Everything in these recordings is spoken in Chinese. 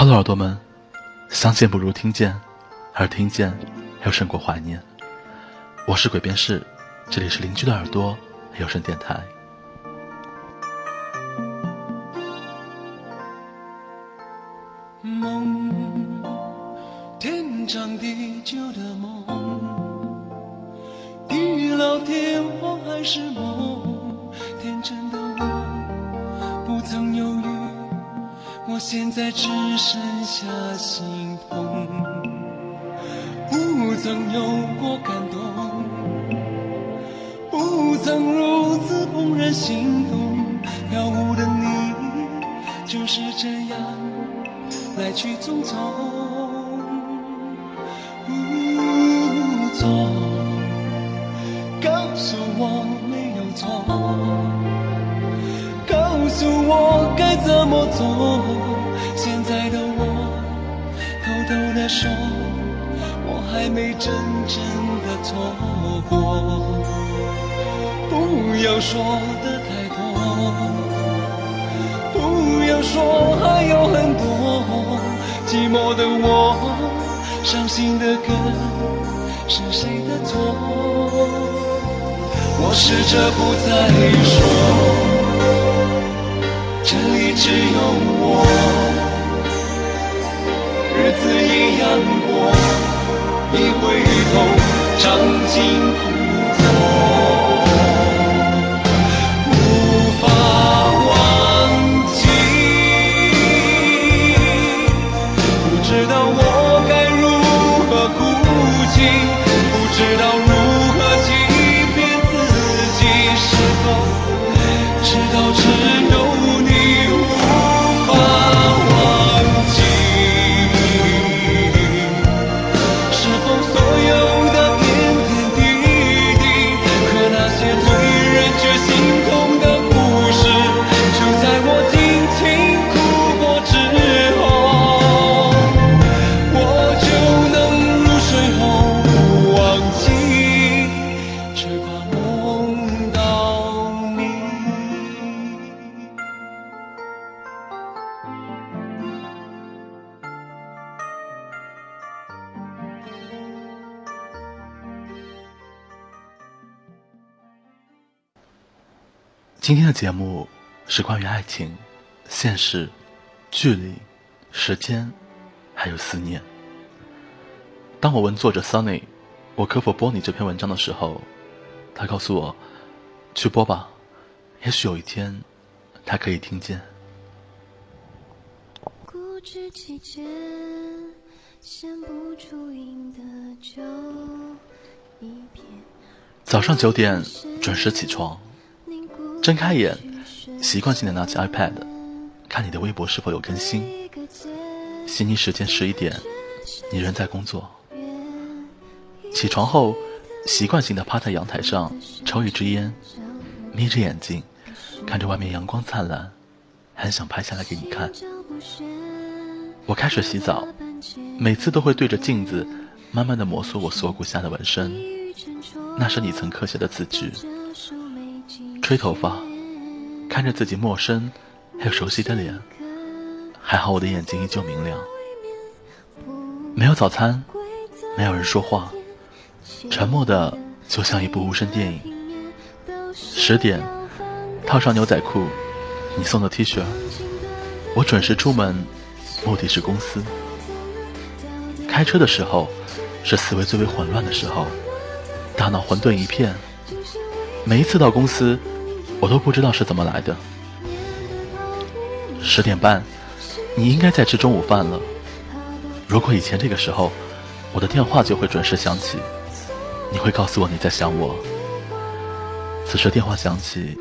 Hello，耳朵们，相见不如听见，而听见又胜过怀念。我是鬼边士，这里是邻居的耳朵有声电台。做？现在的我偷偷的说，我还没真正的错过。不要说的太多，不要说还有很多。寂寞的我，伤心的歌，是谁的错？我试着不再说。只有我，日子一样过，一回头，尝尽今天的节目是关于爱情、现实、距离、时间，还有思念。当我问作者 Sunny，我可否播你这篇文章的时候，他告诉我，去播吧，也许有一天，他可以听见。早上九点准时起床。睁开眼，习惯性的拿起 iPad，看你的微博是否有更新。悉尼时间十一点，你仍在工作。起床后，习惯性的趴在阳台上抽一支烟，眯着眼睛，看着外面阳光灿烂，很想拍下来给你看。我开始洗澡，每次都会对着镜子，慢慢的摩挲我锁骨下的纹身，那是你曾刻下的字句。吹头发，看着自己陌生又熟悉的脸，还好我的眼睛依旧明亮。没有早餐，没有人说话，沉默的就像一部无声电影。十点，套上牛仔裤，你送的 T 恤，我准时出门，目的是公司。开车的时候，是思维最为混乱的时候，大脑混沌一片。每一次到公司。我都不知道是怎么来的。十点半，你应该在吃中午饭了。如果以前这个时候，我的电话就会准时响起，你会告诉我你在想我。此时电话响起，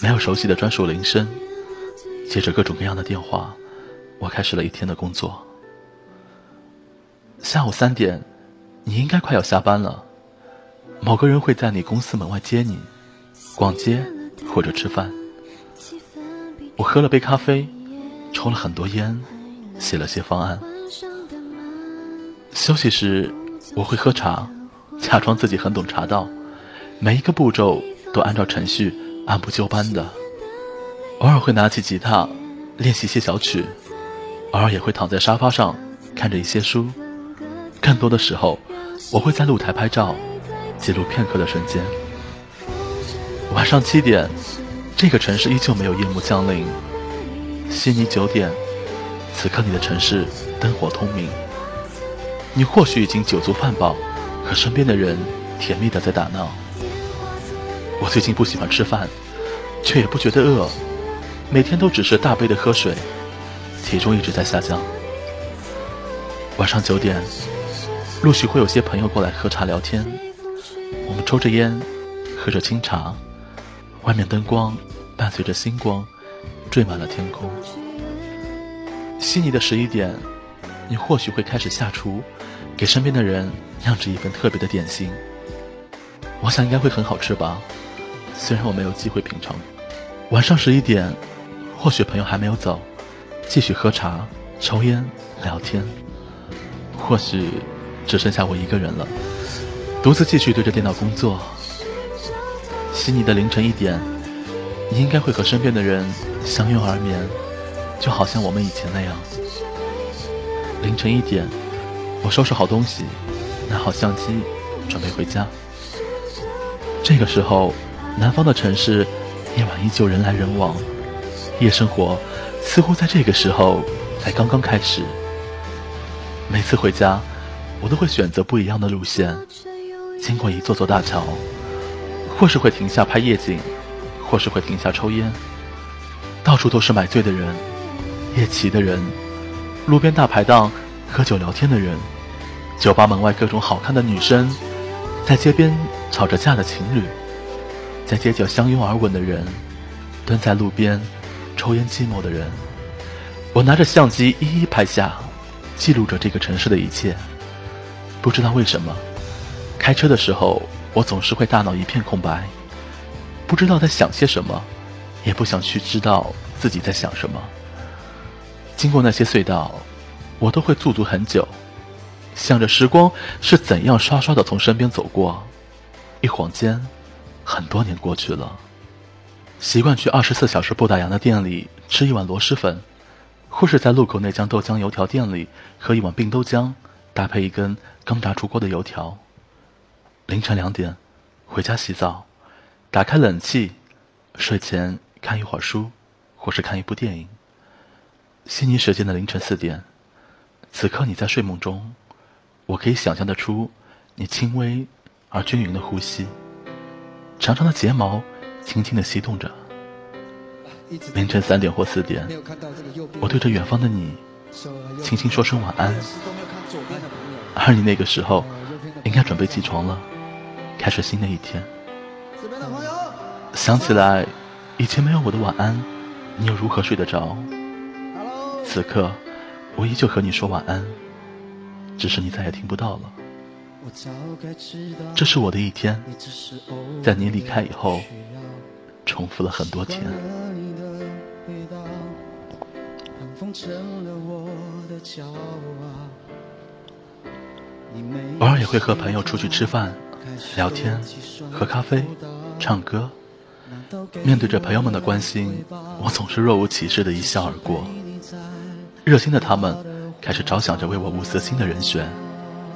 没有熟悉的专属铃声，接着各种各样的电话，我开始了一天的工作。下午三点，你应该快要下班了，某个人会在你公司门外接你，逛街。或者吃饭，我喝了杯咖啡，抽了很多烟，写了些方案。休息时我会喝茶，假装自己很懂茶道，每一个步骤都按照程序按部就班的。偶尔会拿起吉他练习些小曲，偶尔也会躺在沙发上看着一些书。更多的时候，我会在露台拍照，记录片刻的瞬间。晚上七点，这个城市依旧没有夜幕降临。悉尼九点，此刻你的城市灯火通明。你或许已经酒足饭饱，和身边的人甜蜜的在打闹。我最近不喜欢吃饭，却也不觉得饿，每天都只是大杯的喝水，体重一直在下降。晚上九点。陆续会有些朋友过来喝茶聊天，我们抽着烟，喝着清茶，外面灯光伴随着星光，缀满了天空。悉尼的十一点，你或许会开始下厨，给身边的人酿制一份特别的点心。我想应该会很好吃吧，虽然我没有机会品尝。晚上十一点，或许朋友还没有走，继续喝茶、抽烟、聊天，或许。只剩下我一个人了，独自继续对着电脑工作。悉尼的凌晨一点，你应该会和身边的人相拥而眠，就好像我们以前那样。凌晨一点，我收拾好东西，拿好相机，准备回家。这个时候，南方的城市夜晚依旧人来人往，夜生活似乎在这个时候才刚刚开始。每次回家。我都会选择不一样的路线，经过一座座大桥，或是会停下拍夜景，或是会停下抽烟。到处都是买醉的人，夜骑的人，路边大排档喝酒聊天的人，酒吧门外各种好看的女生，在街边吵着架的情侣，在街角相拥而吻的人，蹲在路边抽烟寂寞的人。我拿着相机一一拍下，记录着这个城市的一切。不知道为什么，开车的时候我总是会大脑一片空白，不知道在想些什么，也不想去知道自己在想什么。经过那些隧道，我都会驻足很久，想着时光是怎样刷刷的从身边走过。一晃间，很多年过去了。习惯去二十四小时不打烊的店里吃一碗螺蛳粉，或是在路口那家豆浆油条店里喝一碗冰豆浆。搭配一根刚炸出锅的油条。凌晨两点，回家洗澡，打开冷气，睡前看一会儿书，或是看一部电影。悉尼时间的凌晨四点，此刻你在睡梦中，我可以想象得出你轻微而均匀的呼吸，长长的睫毛轻轻的翕动着。凌晨三点或四点，我对着远方的你，轻轻说声晚安。而你那个时候，应该准备起床了，开始新的一天。想起来，以前没有我的晚安，你又如何睡得着？此刻，我依旧和你说晚安，只是你再也听不到了。这是我的一天，在你离开以后，重复了很多天。偶尔也会和朋友出去吃饭、聊天、喝咖啡、唱歌。面对着朋友们的关心，我总是若无其事的一笑而过。热心的他们开始着想着为我物色新的人选，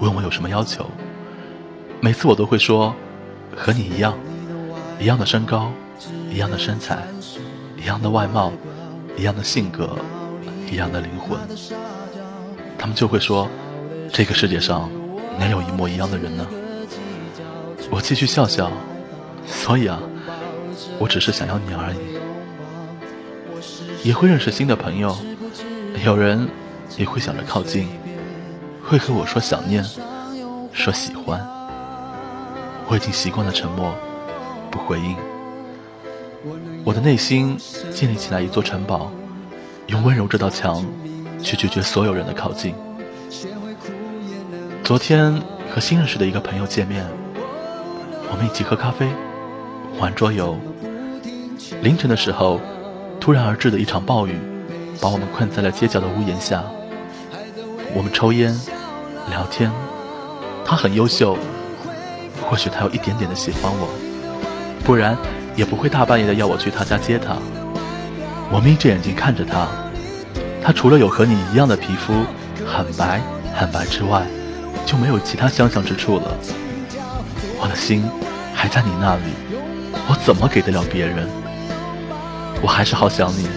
问我有什么要求。每次我都会说，和你一样，一样的身高，一样的身材，一样的外貌，一样的性格，一样的灵魂。他们就会说，这个世界上。哪有一模一样的人呢？我继续笑笑，所以啊，我只是想要你而已。也会认识新的朋友，有人也会想着靠近，会和我说想念，说喜欢。我已经习惯了沉默，不回应。我的内心建立起来一座城堡，用温柔这道墙去拒绝所有人的靠近。昨天和新认识的一个朋友见面，我们一起喝咖啡，玩桌游。凌晨的时候，突然而至的一场暴雨，把我们困在了街角的屋檐下。我们抽烟，聊天。他很优秀，或许他有一点点的喜欢我，不然也不会大半夜的要我去他家接他。我眯着眼睛看着他，他除了有和你一样的皮肤，很白很白之外，就没有其他相像之处了。我的心还在你那里，我怎么给得了别人？我还是好想你，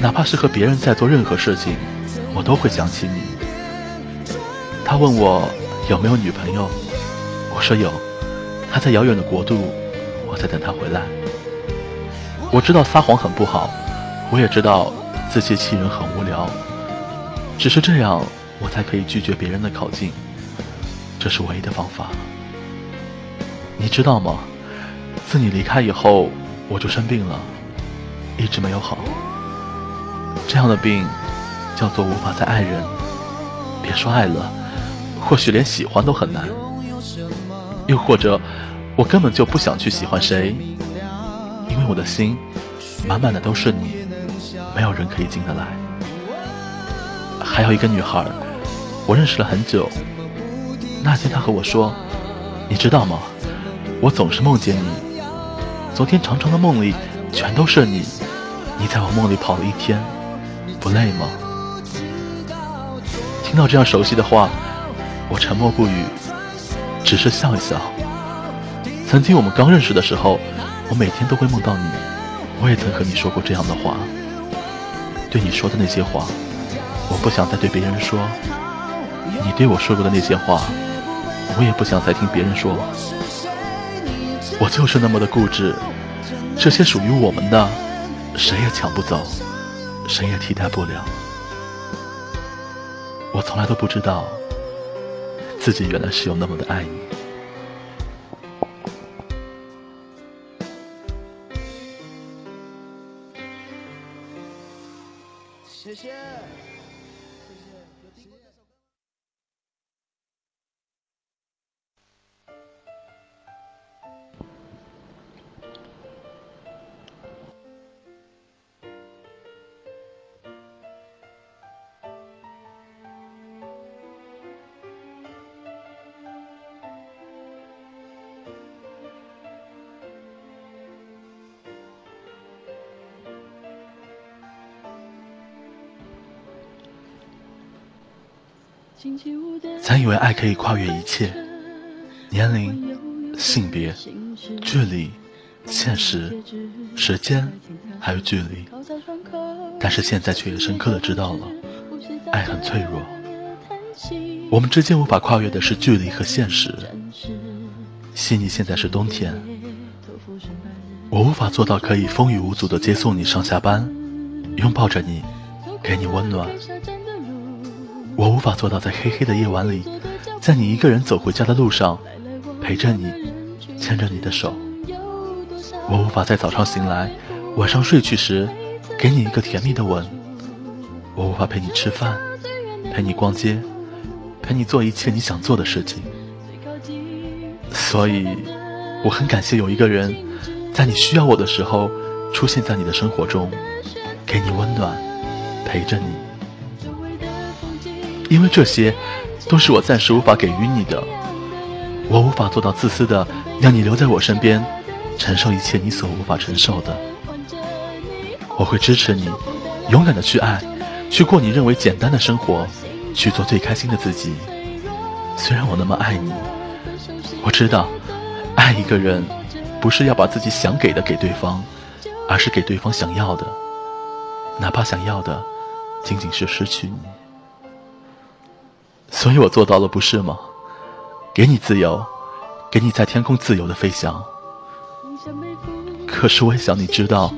哪怕是和别人在做任何事情，我都会想起你。他问我有没有女朋友，我说有，他在遥远的国度，我在等他回来。我知道撒谎很不好，我也知道自欺欺人很无聊，只是这样我才可以拒绝别人的靠近，这是唯一的方法。你知道吗？自你离开以后，我就生病了，一直没有好。这样的病叫做无法再爱人，别说爱了，或许连喜欢都很难。又或者，我根本就不想去喜欢谁。因为我的心满满的都是你，没有人可以进得来。还有一个女孩，我认识了很久。那天她和我说：“你知道吗？我总是梦见你。昨天长长的梦里全都是你，你在我梦里跑了一天，不累吗？”听到这样熟悉的话，我沉默不语，只是笑一笑。曾经我们刚认识的时候。我每天都会梦到你，我也曾和你说过这样的话。对你说的那些话，我不想再对别人说；你对我说过的那些话，我也不想再听别人说。我就是那么的固执，这些属于我们的，谁也抢不走，谁也替代不了。我从来都不知道，自己原来是有那么的爱你。曾以为爱可以跨越一切，年龄、性别、距离、现实、时间，还有距离。但是现在却也深刻的知道了，爱很脆弱。我们之间无法跨越的是距离和现实。悉尼现在是冬天，我无法做到可以风雨无阻的接送你上下班，拥抱着你，给你温暖。无法做到在黑黑的夜晚里，在你一个人走回家的路上，陪着你，牵着你的手。我无法在早上醒来，晚上睡去时，给你一个甜蜜的吻。我无法陪你吃饭，陪你逛街，陪你做一切你想做的事情。所以，我很感谢有一个人，在你需要我的时候，出现在你的生活中，给你温暖，陪着你。因为这些，都是我暂时无法给予你的。我无法做到自私的让你留在我身边，承受一切你所无法承受的。我会支持你，勇敢的去爱，去过你认为简单的生活，去做最开心的自己。虽然我那么爱你，我知道，爱一个人，不是要把自己想给的给对方，而是给对方想要的，哪怕想要的，仅仅是失去你。所以我做到了，不是吗？给你自由，给你在天空自由的飞翔。可是我也想你知道，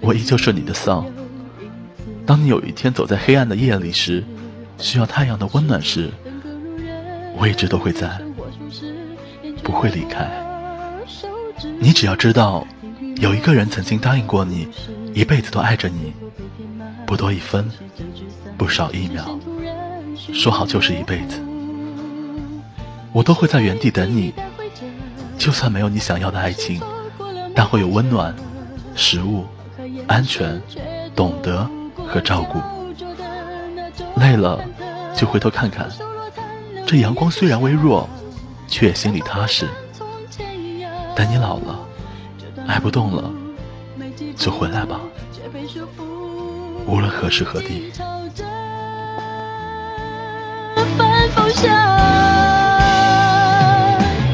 我依旧是你的丧。当你有一天走在黑暗的夜里时，需要太阳的温暖时，我一直都会在，不会离开。你只要知道，有一个人曾经答应过你，一辈子都爱着你，不多一分，不少一秒。说好就是一辈子，我都会在原地等你。就算没有你想要的爱情，但会有温暖、食物、安全、懂得和照顾。累了就回头看看，这阳光虽然微弱，却也心里踏实。等你老了，爱不动了，就回来吧。无论何时何地。反风向，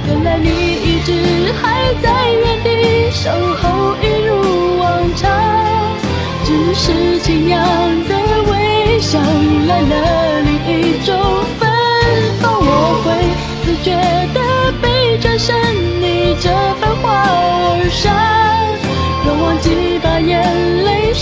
原来你一直还在原地守候，一如往常。只是晴样的微笑，迎来了另一种芬芳。我会自觉地背转身，逆着繁华而上，若忘记把眼泪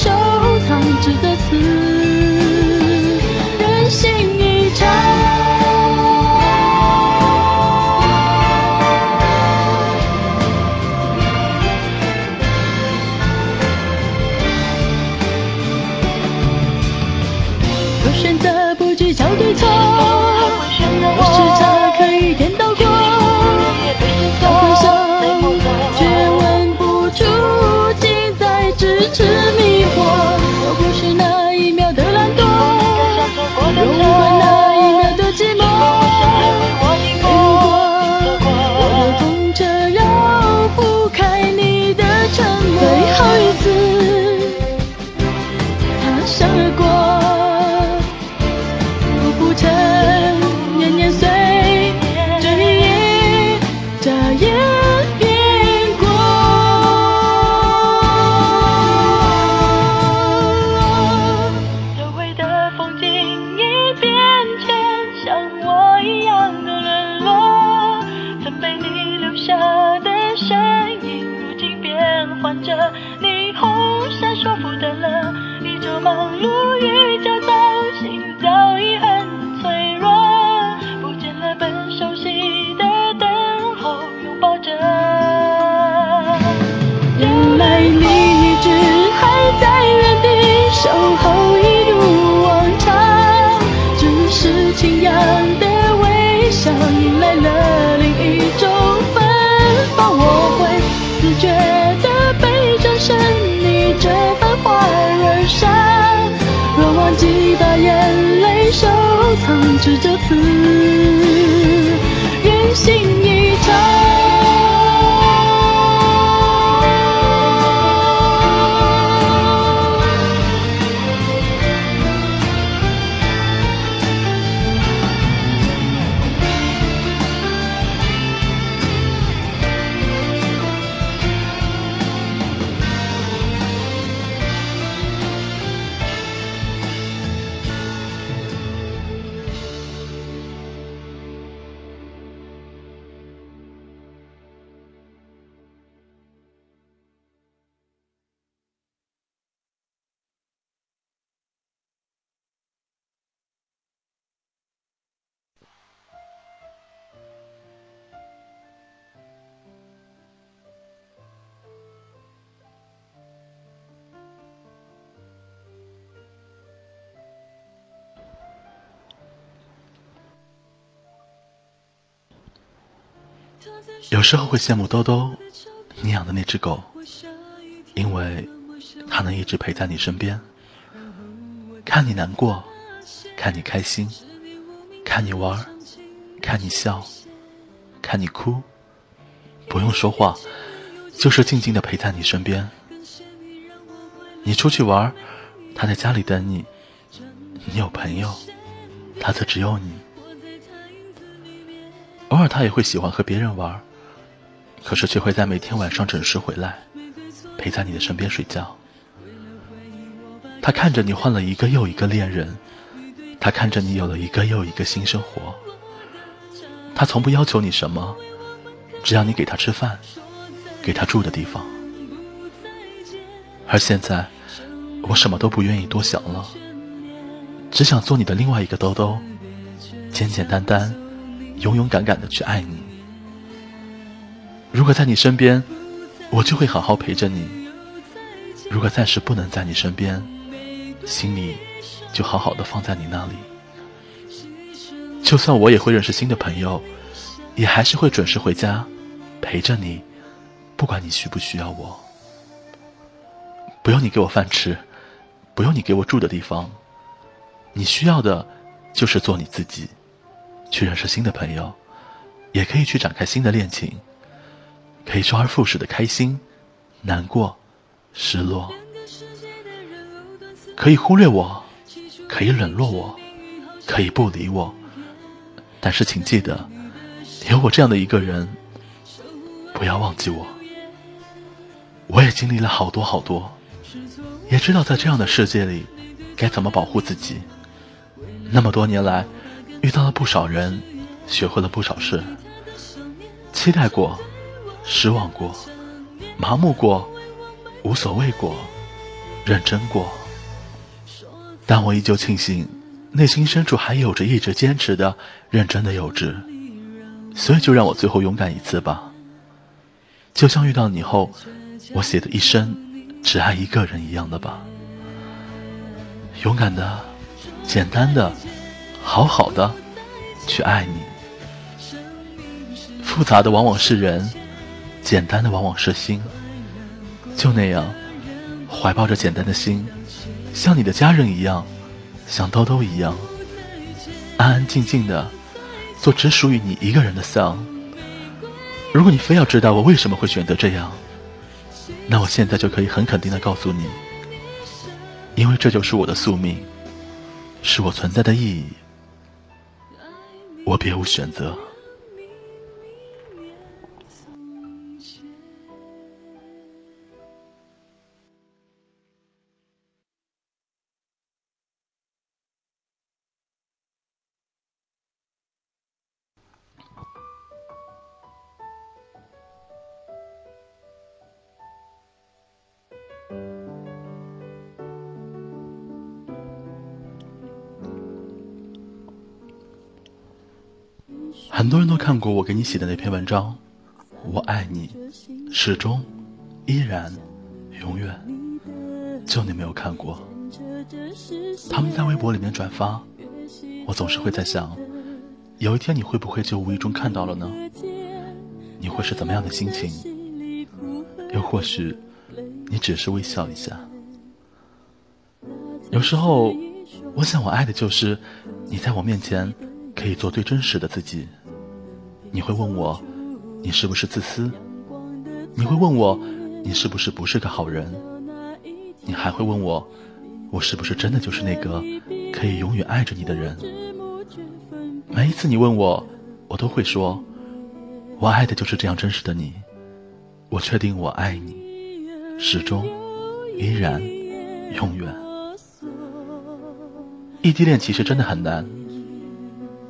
对错，着你只这次任性。有时候会羡慕兜兜，你养的那只狗，因为它能一直陪在你身边，看你难过，看你开心，看你玩，看你笑，看你哭，不用说话，就是静静的陪在你身边。你出去玩，它在家里等你；你有朋友，它则只有你。偶尔，他也会喜欢和别人玩。可是却会在每天晚上准时回来，陪在你的身边睡觉。他看着你换了一个又一个恋人，他看着你有了一个又一个新生活。他从不要求你什么，只要你给他吃饭，给他住的地方。而现在，我什么都不愿意多想了，只想做你的另外一个兜兜，简简单单，勇勇敢敢的去爱你。如果在你身边，我就会好好陪着你；如果暂时不能在你身边，心里就好好的放在你那里。就算我也会认识新的朋友，也还是会准时回家，陪着你，不管你需不需要我。不用你给我饭吃，不用你给我住的地方，你需要的，就是做你自己，去认识新的朋友，也可以去展开新的恋情。可以周而复始的开心、难过、失落。可以忽略我，可以冷落我，可以不理我，但是请记得，有我这样的一个人，不要忘记我。我也经历了好多好多，也知道在这样的世界里，该怎么保护自己。那么多年来，遇到了不少人，学会了不少事，期待过，失望过，麻木过，无所谓过，认真过。但我依旧庆幸，内心深处还有着一直坚持的、认真的幼稚。所以就让我最后勇敢一次吧。就像遇到你后。我写的一生只爱一个人一样的吧，勇敢的、简单的、好好的去爱你。复杂的往往是人，简单的往往是心。就那样，怀抱着简单的心，像你的家人一样，像兜兜一样，安安静静的做只属于你一个人的丧。如果你非要知道我为什么会选择这样。那我现在就可以很肯定的告诉你，因为这就是我的宿命，是我存在的意义，我别无选择。很多人都看过我给你写的那篇文章，我爱你，始终，依然，永远。就你没有看过。他们在微博里面转发，我总是会在想，有一天你会不会就无意中看到了呢？你会是怎么样的心情？又或许，你只是微笑一下。有时候，我想我爱的就是你在我面前。可以做最真实的自己。你会问我，你是不是自私？你会问我，你是不是不是个好人？你还会问我，我是不是真的就是那个可以永远爱着你的人？每一次你问我，我都会说，我爱的就是这样真实的你。我确定我爱你，始终，依然，永远。异地恋其实真的很难。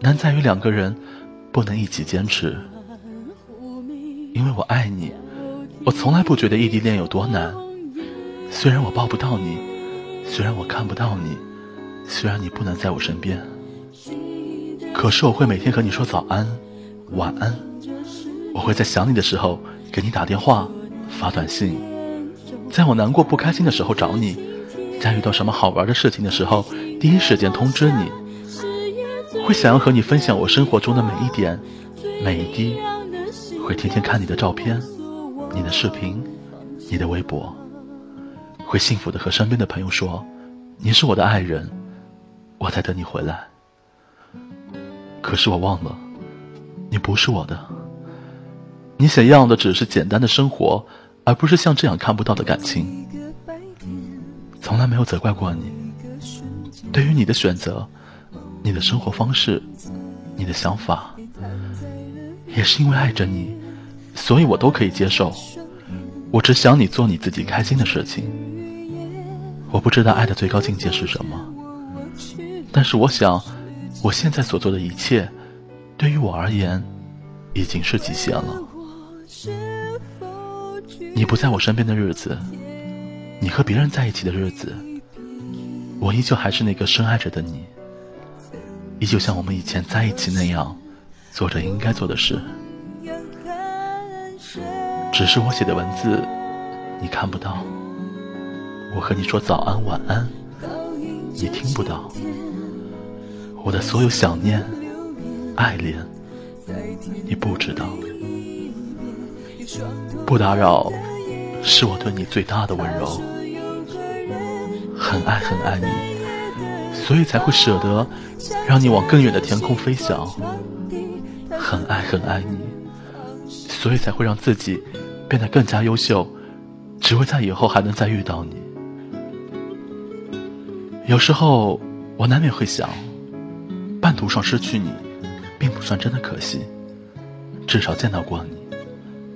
难在于两个人不能一起坚持，因为我爱你，我从来不觉得异地恋有多难。虽然我抱不到你，虽然我看不到你，虽然你不能在我身边，可是我会每天和你说早安、晚安。我会在想你的时候给你打电话、发短信，在我难过不开心的时候找你，在遇到什么好玩的事情的时候第一时间通知你。会想要和你分享我生活中的每一点、每一滴，会天天看你的照片、你的视频、你的微博，会幸福的和身边的朋友说：“你是我的爱人，我在等你回来。”可是我忘了，你不是我的。你想要的只是简单的生活，而不是像这样看不到的感情。从来没有责怪过你，对于你的选择。你的生活方式，你的想法，也是因为爱着你，所以我都可以接受。我只想你做你自己开心的事情。我不知道爱的最高境界是什么，但是我想，我现在所做的一切，对于我而言，已经是极限了。你不在我身边的日子，你和别人在一起的日子，我依旧还是那个深爱着的你。依旧像我们以前在一起那样，做着应该做的事。只是我写的文字，你看不到；我和你说早安晚安，你听不到。我的所有想念、爱恋，你不知道。不打扰，是我对你最大的温柔。很爱很爱你。所以才会舍得让你往更远的天空飞翔，很爱很爱你，所以才会让自己变得更加优秀，只为在以后还能再遇到你。有时候我难免会想，半途上失去你，并不算真的可惜，至少见到过你，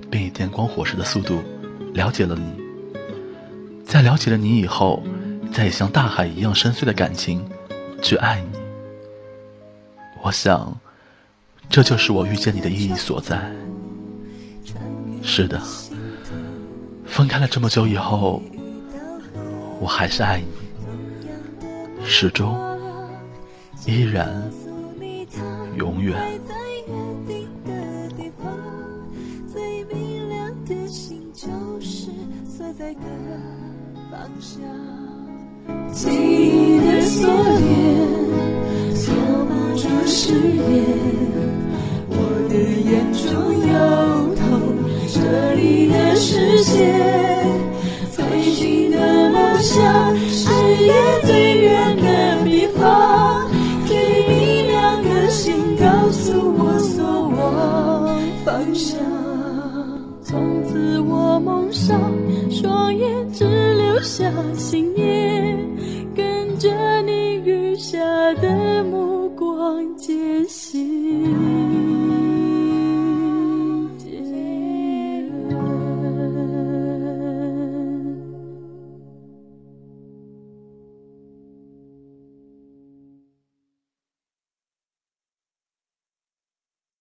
并以电光火石的速度了解了你。在了解了你以后，再也像大海一样深邃的感情去爱你。我想，这就是我遇见你的意义所在。是的，分开了这么久以后，我还是爱你，始终，依然，永远。记忆